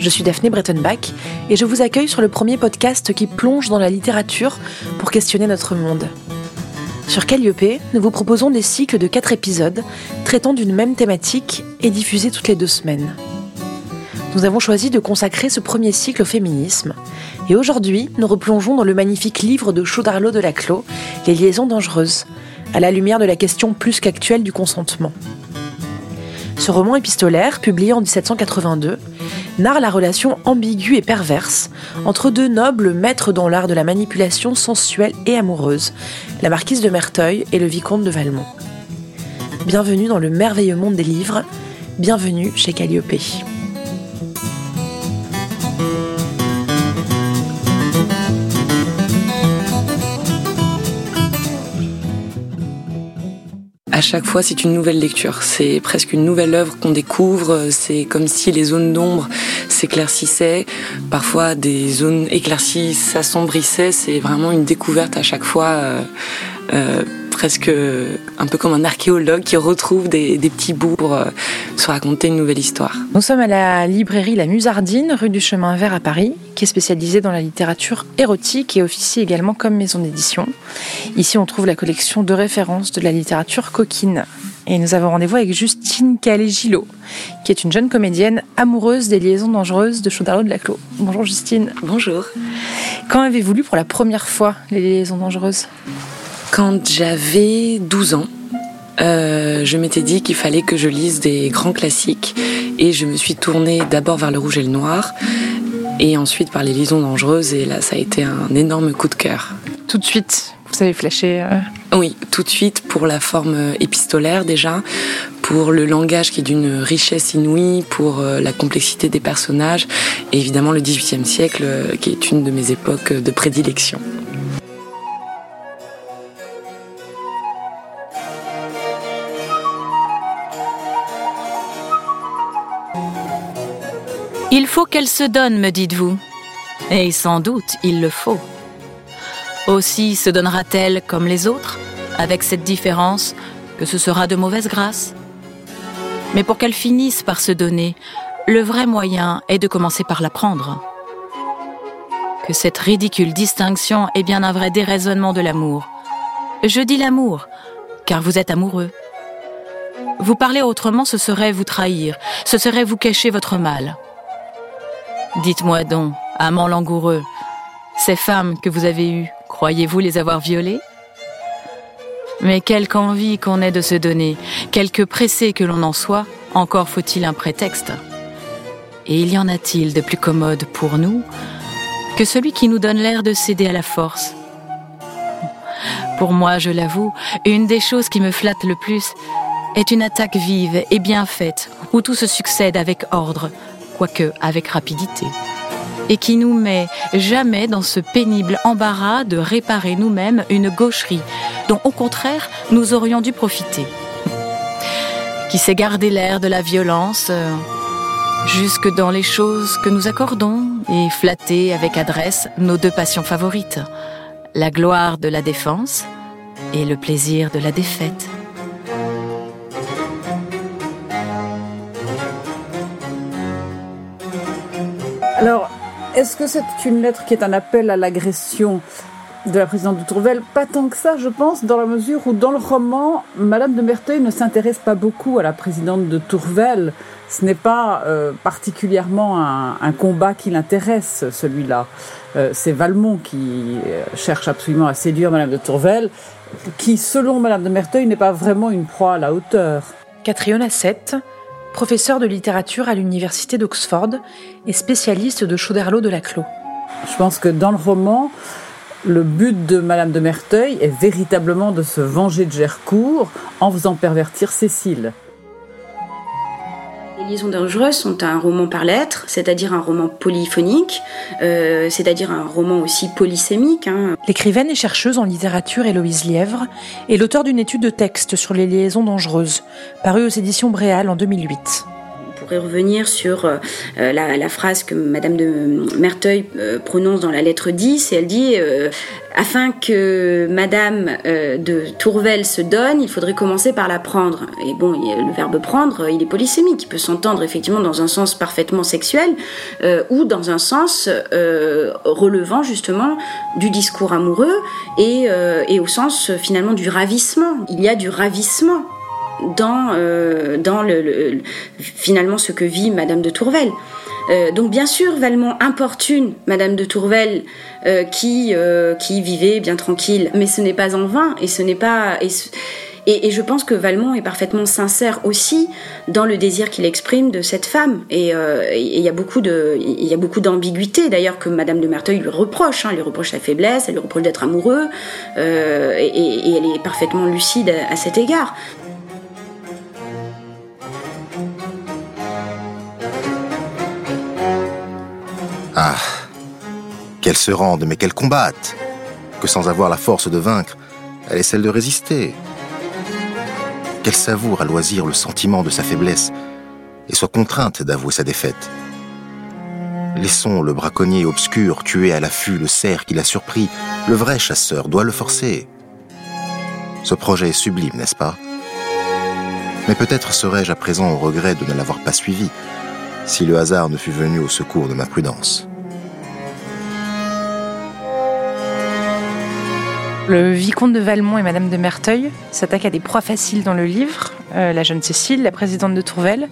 je suis Daphné Brettenbach et je vous accueille sur le premier podcast qui plonge dans la littérature pour questionner notre monde. Sur Calliope, nous vous proposons des cycles de 4 épisodes traitant d'une même thématique et diffusés toutes les deux semaines. Nous avons choisi de consacrer ce premier cycle au féminisme et aujourd'hui, nous replongeons dans le magnifique livre de Chaudarlot de Laclos, Les liaisons dangereuses, à la lumière de la question plus qu'actuelle du consentement. Ce roman épistolaire, publié en 1782, narre la relation ambiguë et perverse entre deux nobles maîtres dans l'art de la manipulation sensuelle et amoureuse, la marquise de Merteuil et le vicomte de Valmont. Bienvenue dans le merveilleux monde des livres, bienvenue chez Calliope. À chaque fois, c'est une nouvelle lecture. C'est presque une nouvelle œuvre qu'on découvre. C'est comme si les zones d'ombre s'éclaircissaient. Parfois, des zones éclaircies s'assombrissaient. C'est vraiment une découverte à chaque fois. Euh, euh, presque un peu comme un archéologue qui retrouve des, petits bouts pour euh, se raconter une nouvelle histoire. Nous sommes à la librairie La Musardine, rue du Chemin Vert à Paris, qui est spécialisée dans la littérature érotique et officie également comme maison d'édition. Ici, on trouve la collection de références de la littérature coquine. Et nous avons rendez-vous avec Justine Calais-Gillot, qui est une jeune comédienne amoureuse des liaisons dangereuses de Chaudarlot de Laclos. Bonjour Justine. Bonjour. Quand avez-vous lu pour la première fois les liaisons dangereuses? Quand j'avais 12 ans, euh, je m'étais dit qu'il fallait que je lise des grands classiques et je me suis tournée d'abord vers le rouge et le noir et ensuite par les liaisons dangereuses et là ça a été un énorme coup de cœur. Tout de suite, vous avez flashé euh, Oui, tout de suite pour la forme épistolaire déjà, pour le langage qui est d'une richesse inouïe, pour euh, la complexité des personnages et évidemment le XVIIIe siècle qui est une de mes époques de prédilection. Il faut qu'elle se donne, me dites-vous. Et sans doute, il le faut. Aussi se donnera-t-elle comme les autres, avec cette différence que ce sera de mauvaise grâce. Mais pour qu'elle finisse par se donner, le vrai moyen est de commencer par la prendre. Que cette ridicule distinction est bien un vrai déraisonnement de l'amour. Je dis l'amour, car vous êtes amoureux. Vous parler autrement, ce serait vous trahir, ce serait vous cacher votre mal. Dites-moi donc, amant langoureux, ces femmes que vous avez eues, croyez-vous les avoir violées? Mais quelque envie qu'on ait de se donner, quelque pressé que l'on en soit, encore faut-il un prétexte. Et il y en a-t-il de plus commode pour nous que celui qui nous donne l'air de céder à la force? Pour moi, je l'avoue, une des choses qui me flatte le plus est une attaque vive et bien faite, où tout se succède avec ordre, quoique avec rapidité, et qui nous met jamais dans ce pénible embarras de réparer nous-mêmes une gaucherie dont au contraire nous aurions dû profiter, qui sait garder l'air de la violence euh, jusque dans les choses que nous accordons et flatter avec adresse nos deux passions favorites, la gloire de la défense et le plaisir de la défaite. Alors, est-ce que c'est une lettre qui est un appel à l'agression de la présidente de Tourvel? Pas tant que ça, je pense, dans la mesure où dans le roman, Madame de Merteuil ne s'intéresse pas beaucoup à la présidente de Tourvel. Ce n'est pas euh, particulièrement un, combat qui l'intéresse, celui-là. Euh, c'est Valmont qui euh, cherche absolument à séduire Madame de Tourvel, qui, selon Madame de Merteuil, n'est pas vraiment une proie à la hauteur. Catriona 7, professeur de littérature à l'université d'Oxford et spécialiste de Chauderlot de Laclos. Je pense que dans le roman, le but de Madame de Merteuil est véritablement de se venger de Gercourt en faisant pervertir Cécile. Les liaisons dangereuses sont un roman par lettres, c'est-à-dire un roman polyphonique, euh, c'est-à-dire un roman aussi polysémique. Hein. L'écrivaine et chercheuse en littérature Héloïse Lièvre est l'auteur d'une étude de texte sur les liaisons dangereuses, parue aux éditions Bréal en 2008 pourrait revenir sur euh, la, la, phrase que Madame de Merteuil prononce dans la lettre 10, et elle dit afin que Madame de Tourvel se donne, il faudrait commencer par la prendre. Et bon, le verbe prendre, il est polysémique, il peut s'entendre effectivement dans un sens parfaitement sexuel ou dans un sens relevant justement du discours amoureux et au sens finalement du ravissement. Il y a du ravissement dans, euh, dans le, finalement ce que vit Madame de Tourvel. Euh, donc bien sûr, Valmont importune Madame de Tourvel euh, qui, qui vivait bien tranquille, mais ce n'est pas en vain et ce n'est pas... Et, je pense que Valmont est parfaitement sincère aussi dans le désir qu'il exprime de cette femme. Et il y a beaucoup d'ambiguïté d'ailleurs que Madame de Merteuil lui reproche. Hein, elle lui reproche sa faiblesse, elle lui reproche d'être amoureux, et, elle est parfaitement lucide à cet égard. Qu'elle se rende, mais qu'elle combatte Que sans avoir la force de vaincre, elle est celle de résister. Qu'elle savoure à loisir le sentiment de sa faiblesse et soit contrainte d'avouer sa défaite. Laissons le braconnier obscur tuer à l'affût le cerf qui l'a surpris. Le vrai chasseur doit le forcer. Ce projet est sublime, n'est-ce pas? Mais peut-être serais-je à présent au regret de ne l'avoir pas suivi, si le hasard ne fût venu au secours de ma prudence. Le vicomte de Valmont et Madame de Merteuil s'attaquent à des proies faciles dans le livre, euh, la jeune Cécile, la présidente de Tourvel.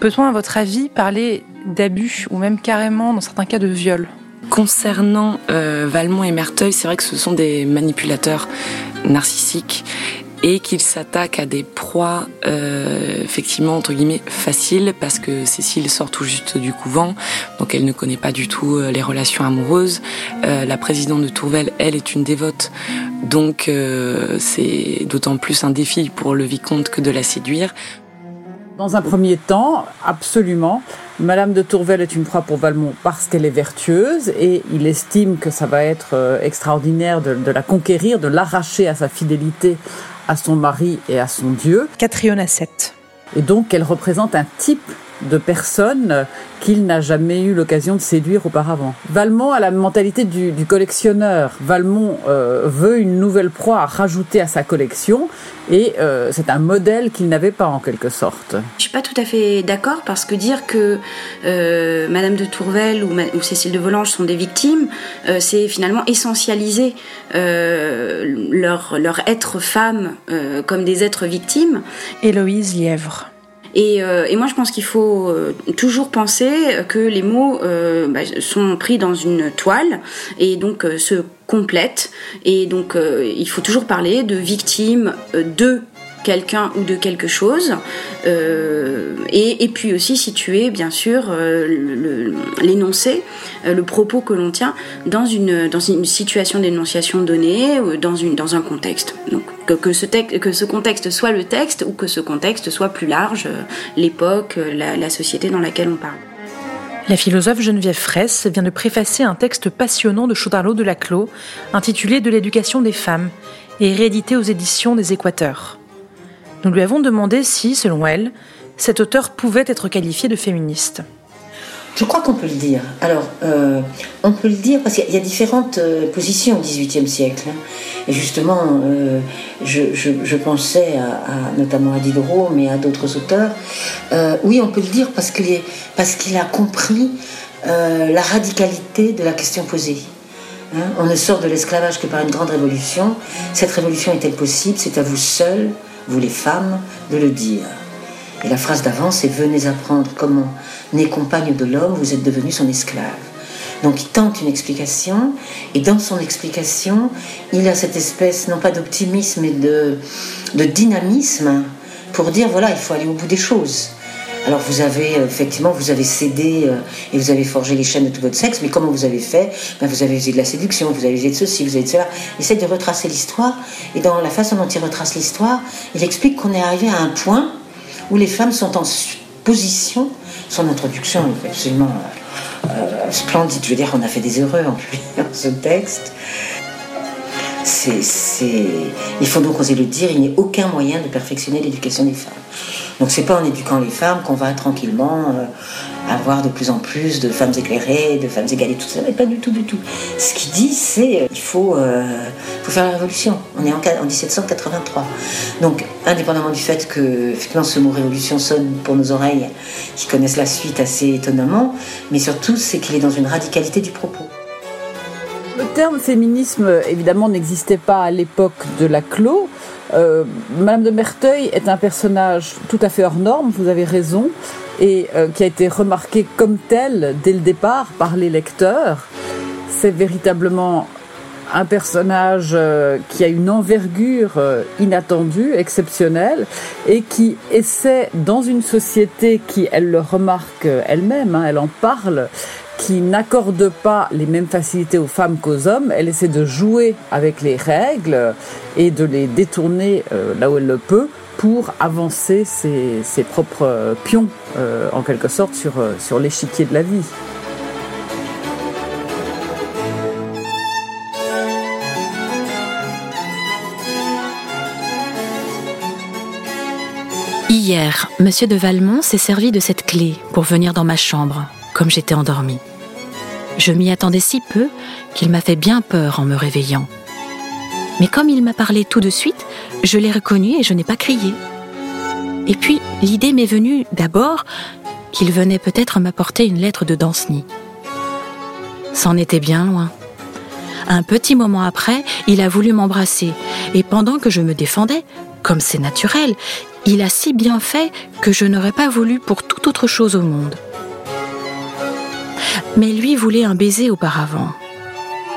Peut-on, à votre avis, parler d'abus ou même carrément, dans certains cas, de viol? Concernant euh, Valmont et Merteuil, c'est vrai que ce sont des manipulateurs narcissiques et qu'il s'attaque à des proies euh, effectivement entre guillemets faciles parce que Cécile sort tout juste du couvent donc elle ne connaît pas du tout euh, les relations amoureuses euh, la présidente de Tourvel elle est une dévote donc c'est d'autant plus un défi pour le vicomte que de la séduire dans un premier temps, absolument. Madame de Tourvel est une proie pour Valmont parce qu'elle est vertueuse et il estime que ça va être extraordinaire de, de la conquérir, de l'arracher à sa fidélité à son mari et à son Dieu. Catriona 7. Et donc elle représente un type de personne qu'il n'a jamais eu l'occasion de séduire auparavant. Valmont a la mentalité du, collectionneur. Valmont euh, veut une nouvelle proie à rajouter à sa collection et euh, c'est un modèle qu'il n'avait pas en quelque sorte. Je suis pas tout à fait d'accord parce que dire que euh, Madame de Tourvel ou, Cécile de Volanges sont des victimes, c'est finalement essentialiser leur, leur être femme comme des êtres victimes. Héloïse Lièvre. Euh, et, moi, je pense qu'il faut euh, toujours penser que les mots euh, bah, sont pris dans une toile et donc se complètent. Et donc, il faut toujours parler de victimes de quelqu'un ou de quelque chose, euh, et, puis aussi situer bien sûr euh, l'énoncé, euh, le, propos que l'on tient dans une, dans une situation d'énonciation donnée, dans, une, dans un contexte. Donc que, ce texte, que ce contexte soit le texte ou que ce contexte soit plus large, l'époque, la, la société dans laquelle on parle. La philosophe Geneviève Fraisse vient de préfacer un texte passionnant de Chaudarlot de Laclos, intitulé De l'éducation des femmes, et réédité aux éditions des Équateurs. Nous lui avons demandé si, selon elle, cet auteur pouvait être qualifié de féministe. Je crois qu'on peut le dire. Alors, euh, on peut le dire parce qu'il y a différentes euh, positions au XVIIIe siècle. Hein. Et justement, euh, je, pensais notamment à Diderot, mais à d'autres auteurs. oui, on peut le dire parce qu'il parce qu'il a compris la radicalité de la question posée. Hein. on ne sort de l'esclavage que par une grande révolution. Cette révolution est-elle possible? C'est à vous seul vous les femmes, de le dire. Et la phrase d'avant, c'est Venez apprendre comment, né compagne de l'homme, vous êtes devenu son esclave. Donc il tente une explication, et dans son explication, il a cette espèce, non pas d'optimisme, mais de, de dynamisme, pour dire voilà, il faut aller au bout des choses. Alors vous avez euh, effectivement, vous avez cédé euh, et vous avez forgé les chaînes de tout votre sexe, mais comment vous avez fait? Ben, Vous avez usé de la séduction, vous avez usé de ceci, vous avez de cela. Il essaie de retracer l'histoire et dans la façon dont il retrace l'histoire, il explique qu'on est arrivé à un point où les femmes sont en position. Son introduction est absolument euh, splendide. Je veux dire, on a fait des heureux en dans ce texte. il faut donc oser le dire, il n'y a aucun moyen de perfectionner l'éducation des femmes. Donc c'est pas en éduquant les femmes qu'on va tranquillement euh, avoir de plus en plus de femmes éclairées, de femmes égales et tout ça, mais pas du tout, du tout. Ce qu'il dit, c'est euh, il faut, euh, faut faire la révolution. On est en, en, 1783. Donc, indépendamment du fait que effectivement ce mot révolution sonne pour nos oreilles qui connaissent la suite assez étonnamment, mais surtout c'est qu'il est dans une radicalité du propos. Le terme féminisme, évidemment, n'existait pas à l'époque de la clos. Euh, Madame de Merteuil est un personnage tout à fait hors norme, vous avez raison, et euh, qui a été remarqué comme tel dès le départ par les lecteurs. C'est véritablement un personnage euh, qui a une envergure inattendue, exceptionnelle, et qui essaie, dans une société qui, elle le remarque elle-même, hein, elle en parle, qui n'accorde pas les mêmes facilités aux femmes qu'aux hommes. Elle essaie de jouer avec les règles et de les détourner euh, là où elle le peut pour avancer ses, propres pions, euh, en quelque sorte, sur, euh, sur l'échiquier de la vie. Hier, Monsieur de Valmont s'est servi de cette clé pour venir dans ma chambre comme j'étais endormie. Je m'y attendais si peu qu'il m'a fait bien peur en me réveillant. Mais comme il m'a parlé tout de suite, je l'ai reconnu et je n'ai pas crié. Et puis, l'idée m'est venue d'abord qu'il venait peut-être m'apporter une lettre de Danceny. C'en était bien loin. Un petit moment après, il a voulu m'embrasser, et pendant que je me défendais, comme c'est naturel, il a si bien fait que je n'aurais pas voulu pour toute autre chose au monde mais lui voulait un baiser auparavant.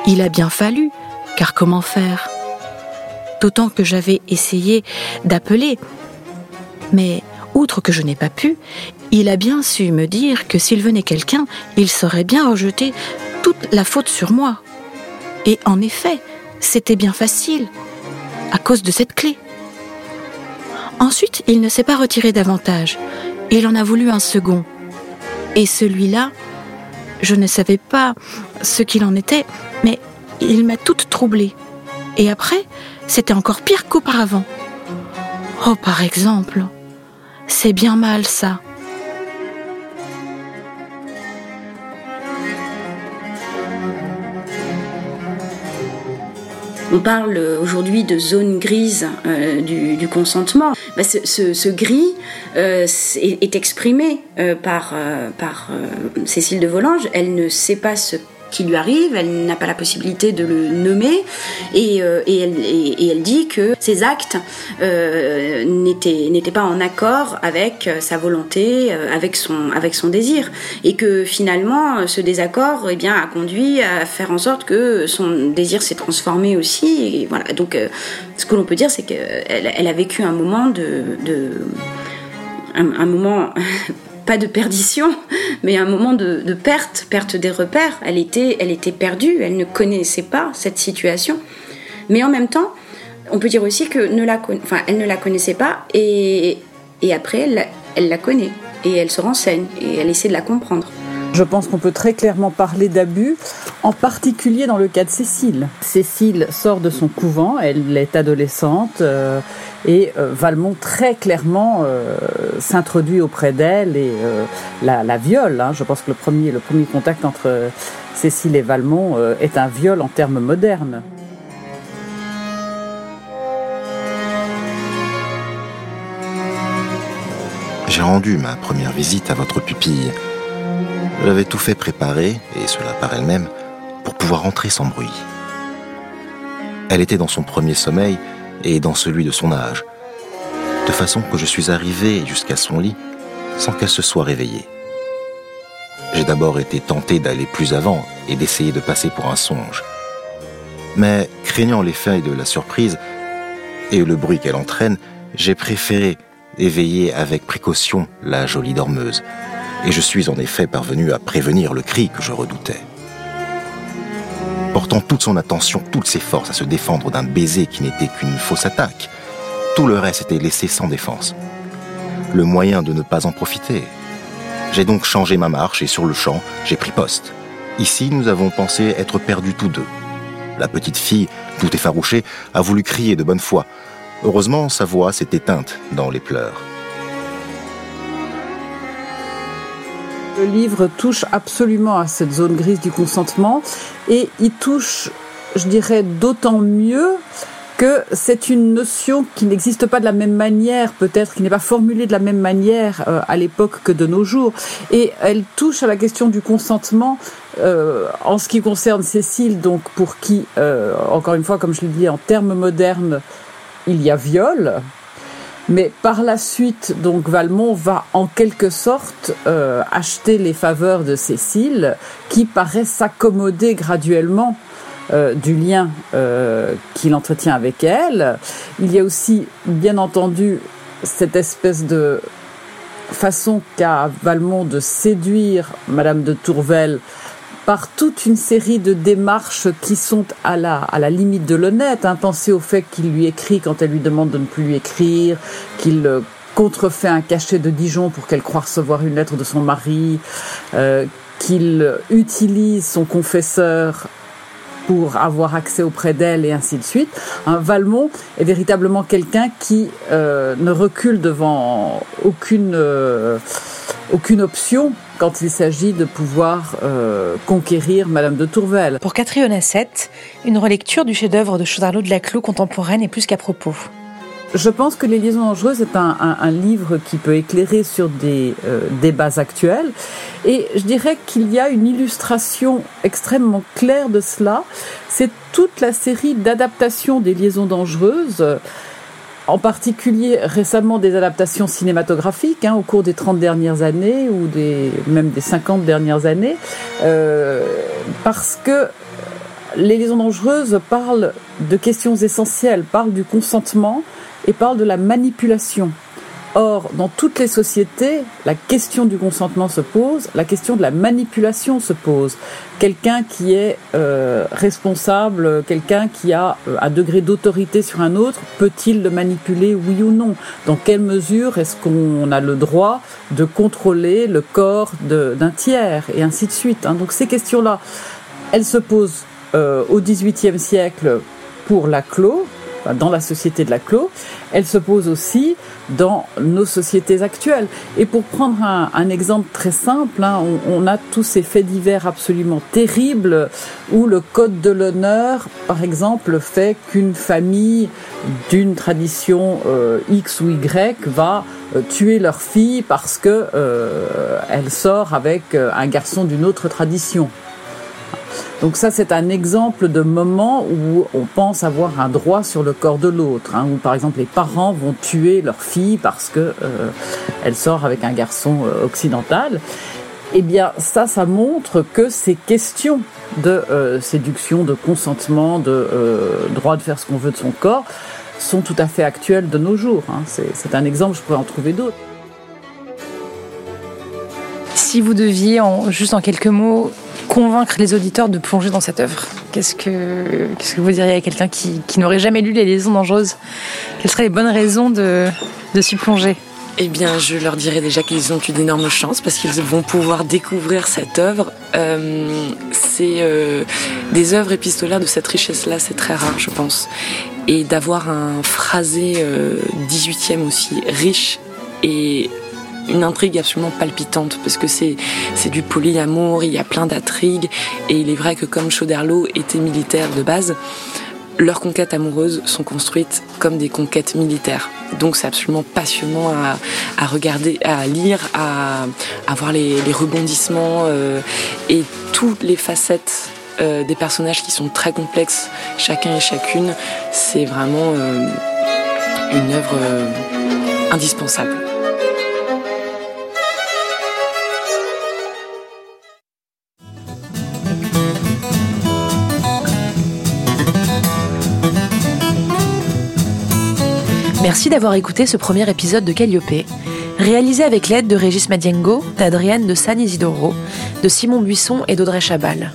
Il a bien fallu, car comment faire? D'autant que j'avais essayé d'appeler, mais outre que je n'ai pas pu, il a bien su me dire que s'il venait quelqu'un, il saurait bien rejeter toute la faute sur moi. Et en effet, c'était bien facile, à cause de cette clé. Ensuite, il ne s'est pas retiré davantage. Il en a voulu un second. Et celui-là, je ne savais pas ce qu'il en était, mais il m'a toute troublée. Et après, c'était encore pire qu'auparavant. Oh, par exemple, c'est bien mal ça. On parle aujourd'hui de zone grise euh, du, consentement. Bah, ce, gris euh, est, exprimé euh, par, par Cécile de Volanges. Elle ne sait pas ce qui lui arrive, elle n'a pas la possibilité de le nommer et, euh, et, elle, et, elle, dit que ses actes euh, n'étaient pas en accord avec euh, sa volonté, euh, avec son, avec son désir et que finalement ce désaccord eh bien, a conduit à faire en sorte que son désir s'est transformé aussi. Voilà. Donc ce que l'on peut dire c'est qu'elle elle a vécu un moment de, de un moment pas de perdition, mais un moment de, perte, perte des repères. Elle était, elle était perdue, elle ne connaissait pas cette situation. Mais en même temps, on peut dire aussi que ne la, enfin, elle ne la connaissait pas et, et après, elle, elle la connaît et elle se renseigne et elle essaie de la comprendre. Je pense qu'on peut très clairement parler d'abus, en particulier dans le cas de Cécile. Cécile sort de son couvent, elle est adolescente euh, et euh, Valmont très clairement euh, s'introduit auprès d'elle et la, viole. Hein. Je pense que le premier, le premier contact entre Cécile et Valmont est un viol en termes modernes. J'ai rendu ma première visite à votre pupille elle avait tout fait préparer, et cela par elle-même, pour pouvoir entrer sans bruit. Elle était dans son premier sommeil et dans celui de son âge, de façon que je suis arrivé jusqu'à son lit sans qu'elle se soit réveillée. J'ai d'abord été tenté d'aller plus avant et d'essayer de passer pour un songe. Mais craignant l'effet de la surprise et le bruit qu'elle entraîne, j'ai préféré éveiller avec précaution la jolie dormeuse et je suis en effet parvenu à prévenir le cri que je redoutais. Portant toute son attention, toutes ses forces à se défendre d'un baiser qui n'était qu'une fausse attaque, tout le reste était laissé sans défense. Le moyen de ne pas en profiter. J'ai donc changé ma marche et sur le champ, j'ai pris poste. Ici, nous avons pensé être perdus tous deux. La petite fille, tout effarouchée, a voulu crier de bonne foi. Heureusement, sa voix s'est éteinte dans les pleurs. Le livre touche absolument à cette zone grise du consentement et il touche, je dirais, d'autant mieux que c'est une notion qui n'existe pas de la même manière, peut-être, qui n'est pas formulée de la même manière euh, à l'époque que de nos jours. Et elle touche à la question du consentement euh, en ce qui concerne Cécile, donc pour qui, euh, encore une fois, comme je l'ai dit, en termes modernes, il y a viol. Mais par la suite, donc Valmont va en quelque sorte acheter les faveurs de Cécile, qui paraît s'accommoder graduellement euh, du lien euh, qu'il entretient avec elle. Il y a aussi, bien entendu, cette espèce de façon qu'a Valmont de séduire Madame de Tourvel par toute une série de démarches qui sont à la, à la limite de l'honnête. Hein. Pensez au fait qu'il lui écrit quand elle lui demande de ne plus lui écrire, qu'il euh, contrefait un cachet de Dijon pour qu'elle croie recevoir une lettre de son mari, qu'il utilise son confesseur pour avoir accès auprès d'elle et ainsi de suite. Un Valmont est véritablement quelqu'un qui euh, ne recule devant aucune, euh, aucune option quand il s'agit de pouvoir euh, conquérir Madame de Tourvel. Pour Catherine Hassett, une relecture du chef-d'œuvre de Chaudarlot de la Clos contemporaine est plus qu'à propos. Je pense que Les Liaisons dangereuses est un, un, livre qui peut éclairer sur des euh, débats actuels. Et je dirais qu'il y a une illustration extrêmement claire de cela. C'est toute la série d'adaptations des Liaisons dangereuses en particulier récemment des adaptations cinématographiques hein, au cours des 30 dernières années ou des, même des 50 dernières années, euh, parce que les liaisons dangereuses parlent de questions essentielles, parlent du consentement, et parle de la manipulation. Or, dans toutes les sociétés, la question du consentement se pose, la question de la manipulation se pose. Quelqu'un qui est euh, responsable, quelqu'un qui a euh, un degré d'autorité sur un autre, peut-il le manipuler, oui ou non? Dans quelle mesure est-ce qu'on a le droit de contrôler le corps d'un tiers Et ainsi de suite. Hein? Donc ces questions-là, elles se posent euh, au XVIIIe siècle pour la clos, dans la société de la clos, elle se pose aussi dans nos sociétés actuelles. Et pour prendre un, exemple très simple, hein, on, a tous ces faits divers absolument terribles où le code de l'honneur, par exemple, fait qu'une famille d'une tradition euh, X ou Y va euh, tuer leur fille parce que euh, elle sort avec un garçon d'une autre tradition. Donc ça, c'est un exemple de moment où on pense avoir un droit sur le corps de l'autre, hein, où par exemple les parents vont tuer leur fille parce que euh, elle sort avec un garçon euh, occidental. Eh bien, ça, ça montre que ces questions de euh, séduction, de consentement, de droit de faire ce qu'on veut de son corps sont tout à fait actuelles de nos jours. Hein. C'est un exemple, je pourrais en trouver d'autres. Si vous deviez, en, juste en quelques mots, convaincre les auditeurs de plonger dans cette œuvre Qu'est-ce que, vous diriez à quelqu'un qui, n'aurait jamais lu Les Liaisons Dangereuses? Quelles seraient les bonnes raisons de, de s'y plonger? Eh bien, je leur dirais déjà qu'ils ont une énorme chance parce qu'ils vont pouvoir découvrir cette œuvre. Euh, c'est euh, des œuvres épistolaires de cette richesse-là, c'est très rare, je pense. Et d'avoir un phrasé 18e euh, aussi riche et une intrigue absolument palpitante parce que c'est c'est du polyamour, il y a plein d'intrigues et il est vrai que comme Chauderlot était militaire de base, leurs conquêtes amoureuses sont construites comme des conquêtes militaires. Donc c'est absolument passionnant à, regarder, à lire, à, voir les, rebondissements euh, et toutes les facettes euh, des personnages qui sont très complexes, chacun et chacune. C'est vraiment euh, une œuvre indispensable. Merci d'avoir écouté ce premier épisode de Calliope, réalisé avec l'aide de Régis Madiengo, d'Adrienne de San Isidoro, de Simon Buisson et d'Audrey Chabal.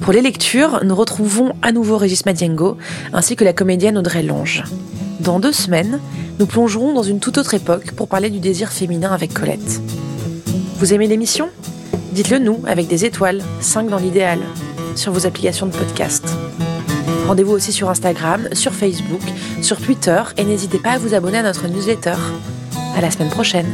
Pour les lectures, nous retrouvons à nouveau Régis Madiengo, ainsi que la comédienne Audrey Lange. Dans deux semaines, nous plongerons dans une toute autre époque pour parler du désir féminin avec Colette. Vous aimez l'émission? Dites-le nous avec des étoiles, 5 dans l'idéal, sur vos applications de podcast. Rendez-vous aussi sur Instagram, sur Facebook, sur Twitter et n'hésitez pas à vous abonner à notre newsletter. À la semaine prochaine.